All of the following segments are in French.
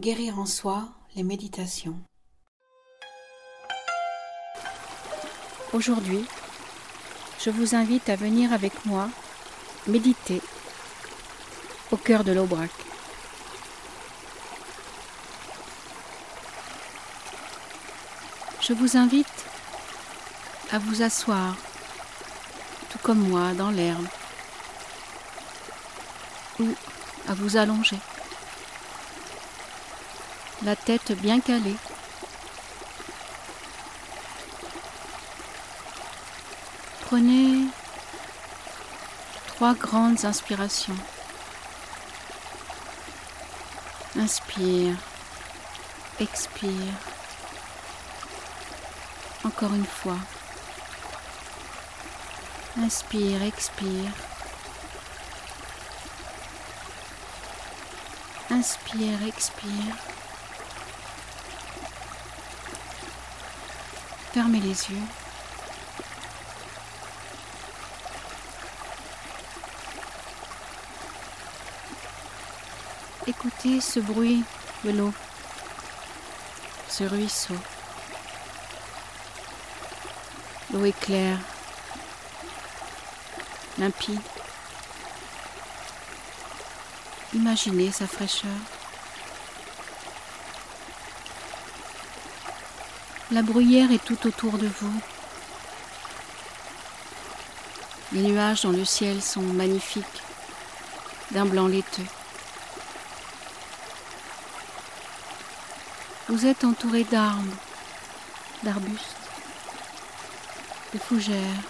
Guérir en soi, les méditations. Aujourd'hui, je vous invite à venir avec moi méditer au cœur de l'Aubrac. Je vous invite à vous asseoir, tout comme moi, dans l'herbe, ou à vous allonger, la tête bien calée. Prenez trois grandes inspirations. Inspire, expire. Encore une fois. Inspire, expire. Inspire, expire. Fermez les yeux. Écoutez ce bruit de l'eau, ce ruisseau. L'eau est claire, limpide. Imaginez sa fraîcheur. La bruyère est tout autour de vous. Les nuages dans le ciel sont magnifiques, d'un blanc laiteux. Vous êtes entouré d'arbres, d'arbustes, de fougères,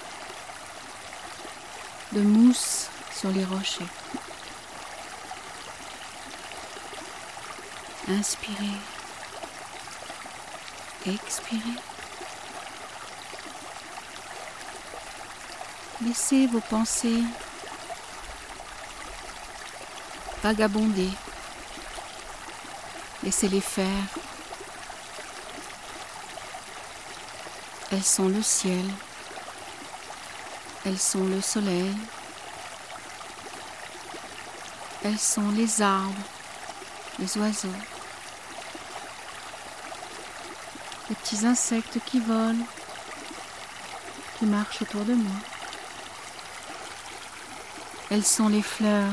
de mousse sur les rochers. Inspirez, expirez. Laissez vos pensées vagabonder. Laissez-les faire. Elles sont le ciel. Elles sont le soleil. Elles sont les arbres, les oiseaux, les petits insectes qui volent, qui marchent autour de moi. Elles sont les fleurs.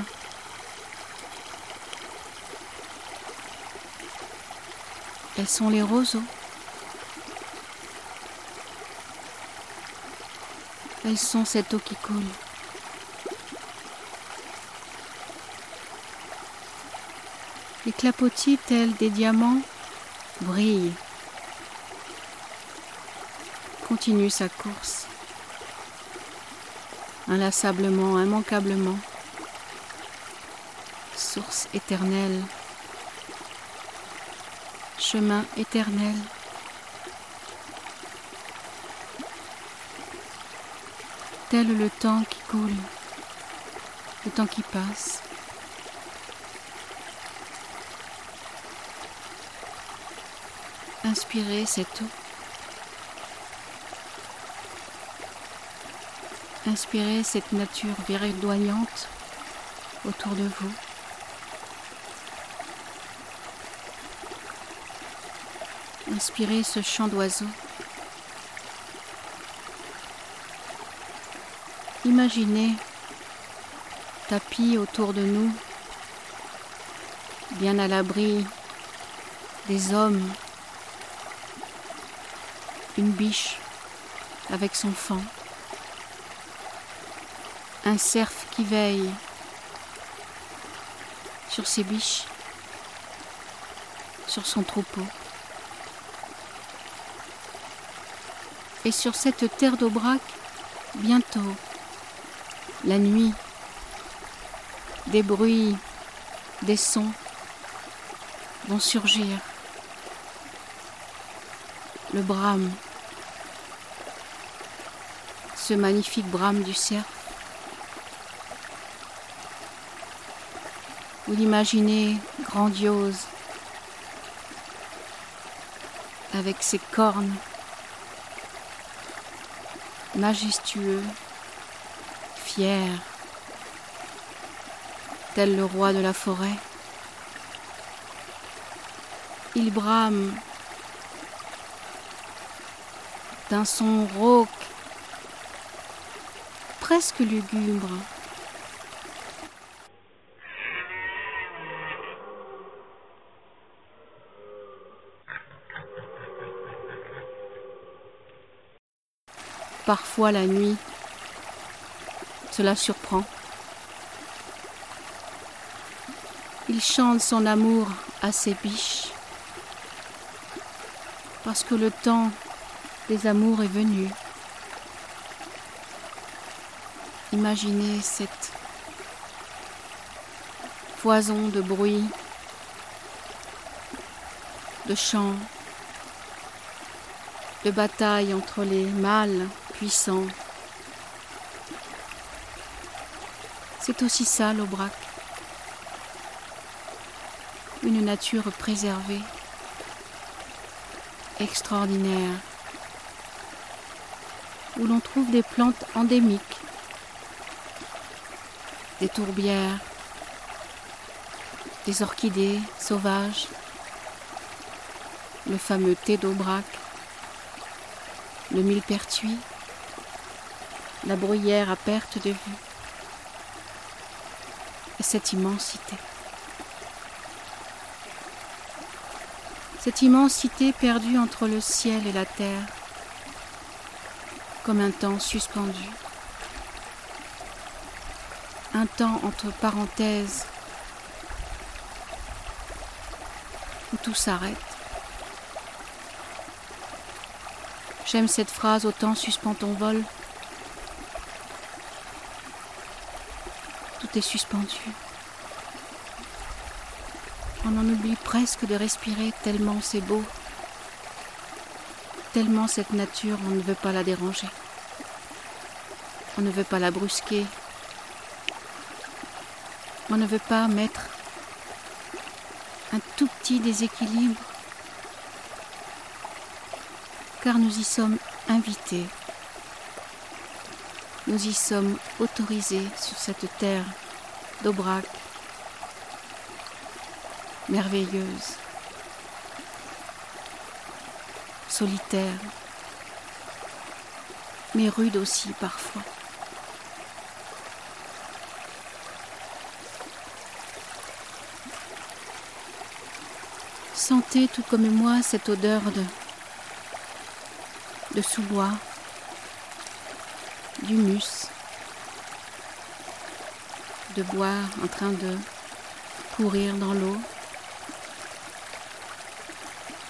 Elles sont les roseaux. Elles sont cette eau qui coule. Les clapotis tels des diamants brillent. Continue sa course. Inlassablement, immanquablement. Source éternelle. Chemin éternel. tel le temps qui coule, le temps qui passe. Inspirez cette eau. Inspirez cette nature verdoyante autour de vous. Inspirez ce chant d'oiseaux. Imaginez tapis autour de nous, bien à l'abri des hommes, une biche avec son fan, un cerf qui veille sur ses biches, sur son troupeau. Et sur cette terre d'Aubrac, bientôt, la nuit, des bruits, des sons vont surgir. Le brame, ce magnifique brame du cerf. Vous l'imaginez grandiose, avec ses cornes, majestueux, fier, tel le roi de la forêt. Il brame. D'un son rauque, presque lugubre. Parfois la nuit, cela surprend. Il chante son amour à ses biches, parce que le temps des amours est venu. Imaginez cette foison de bruit, de chants, de bataille entre les mâles C'est aussi ça l'Aubrac, une nature préservée, extraordinaire. Où l'on trouve des plantes endémiques, des tourbières, des orchidées sauvages, le fameux thé d'Aubrac, le millepertuis, la bruyère à perte de vue, et cette immensité. Cette immensité perdue entre le ciel et la terre, comme un temps suspendu. Un temps entre parenthèses où tout s'arrête. J'aime cette phrase autant suspend ton vol. Tout est suspendu. On en oublie presque de respirer tellement c'est beau tellement cette nature, on ne veut pas la déranger. On ne veut pas la brusquer. On ne veut pas mettre un tout petit déséquilibre, car nous y sommes invités. Nous y sommes autorisés sur cette terre d'Aubrac, merveilleuse. solitaire, mais rude aussi parfois. Sentez tout comme moi cette odeur de, de sous-bois, d'humus, de bois en train de courir dans l'eau,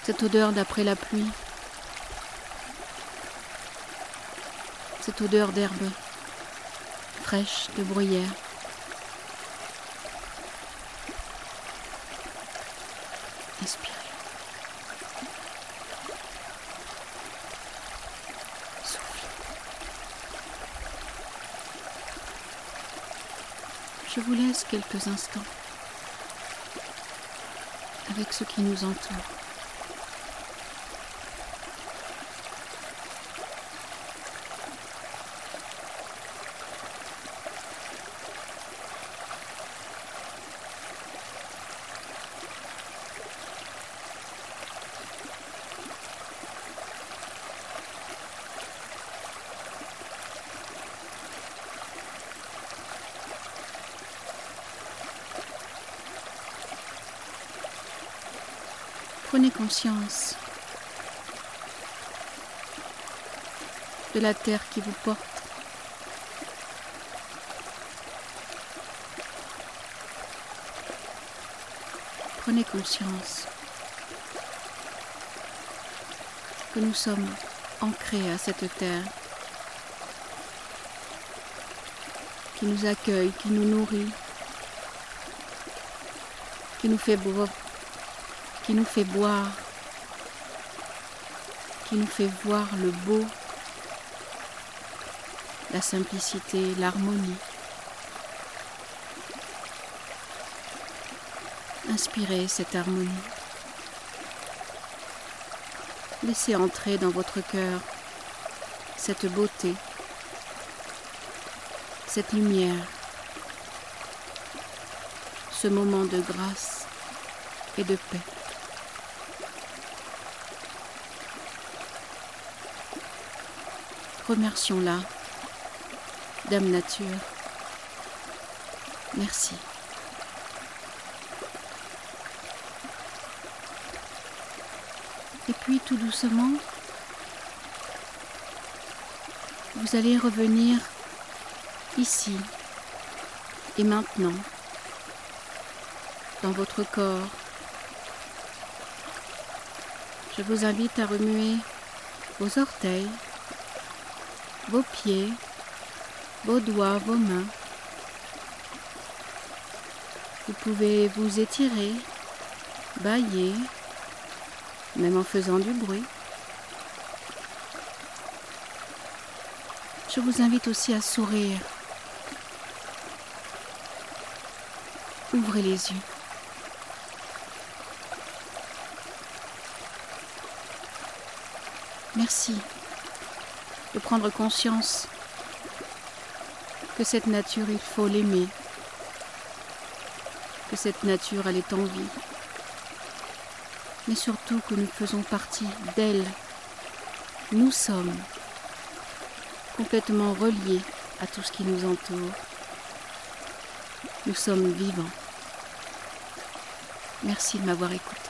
cette odeur d'après la pluie. cette odeur d'herbe fraîche, de bruyère. Inspirez. Soufflez. Je vous laisse quelques instants avec ce qui nous entoure. Prenez conscience de la terre qui vous porte. Prenez conscience que nous sommes ancrés à cette terre qui nous accueille, qui nous nourrit, qui nous fait boire qui nous fait boire, qui nous fait voir le beau, la simplicité, l'harmonie. Inspirez cette harmonie. Laissez entrer dans votre cœur cette beauté, cette lumière, ce moment de grâce et de paix. Remercions-la, Dame Nature. Merci. Et puis tout doucement, vous allez revenir ici et maintenant dans votre corps. Je vous invite à remuer vos orteils, vos pieds, vos doigts, vos mains. Vous pouvez vous étirer, bailler, même en faisant du bruit. Je vous invite aussi à sourire. Ouvrez les yeux. Merci prendre conscience que cette nature, il faut l'aimer, que cette nature, elle est en vie, mais surtout que nous faisons partie d'elle. Nous sommes complètement reliés à tout ce qui nous entoure. Nous sommes vivants. Merci de m'avoir écouté.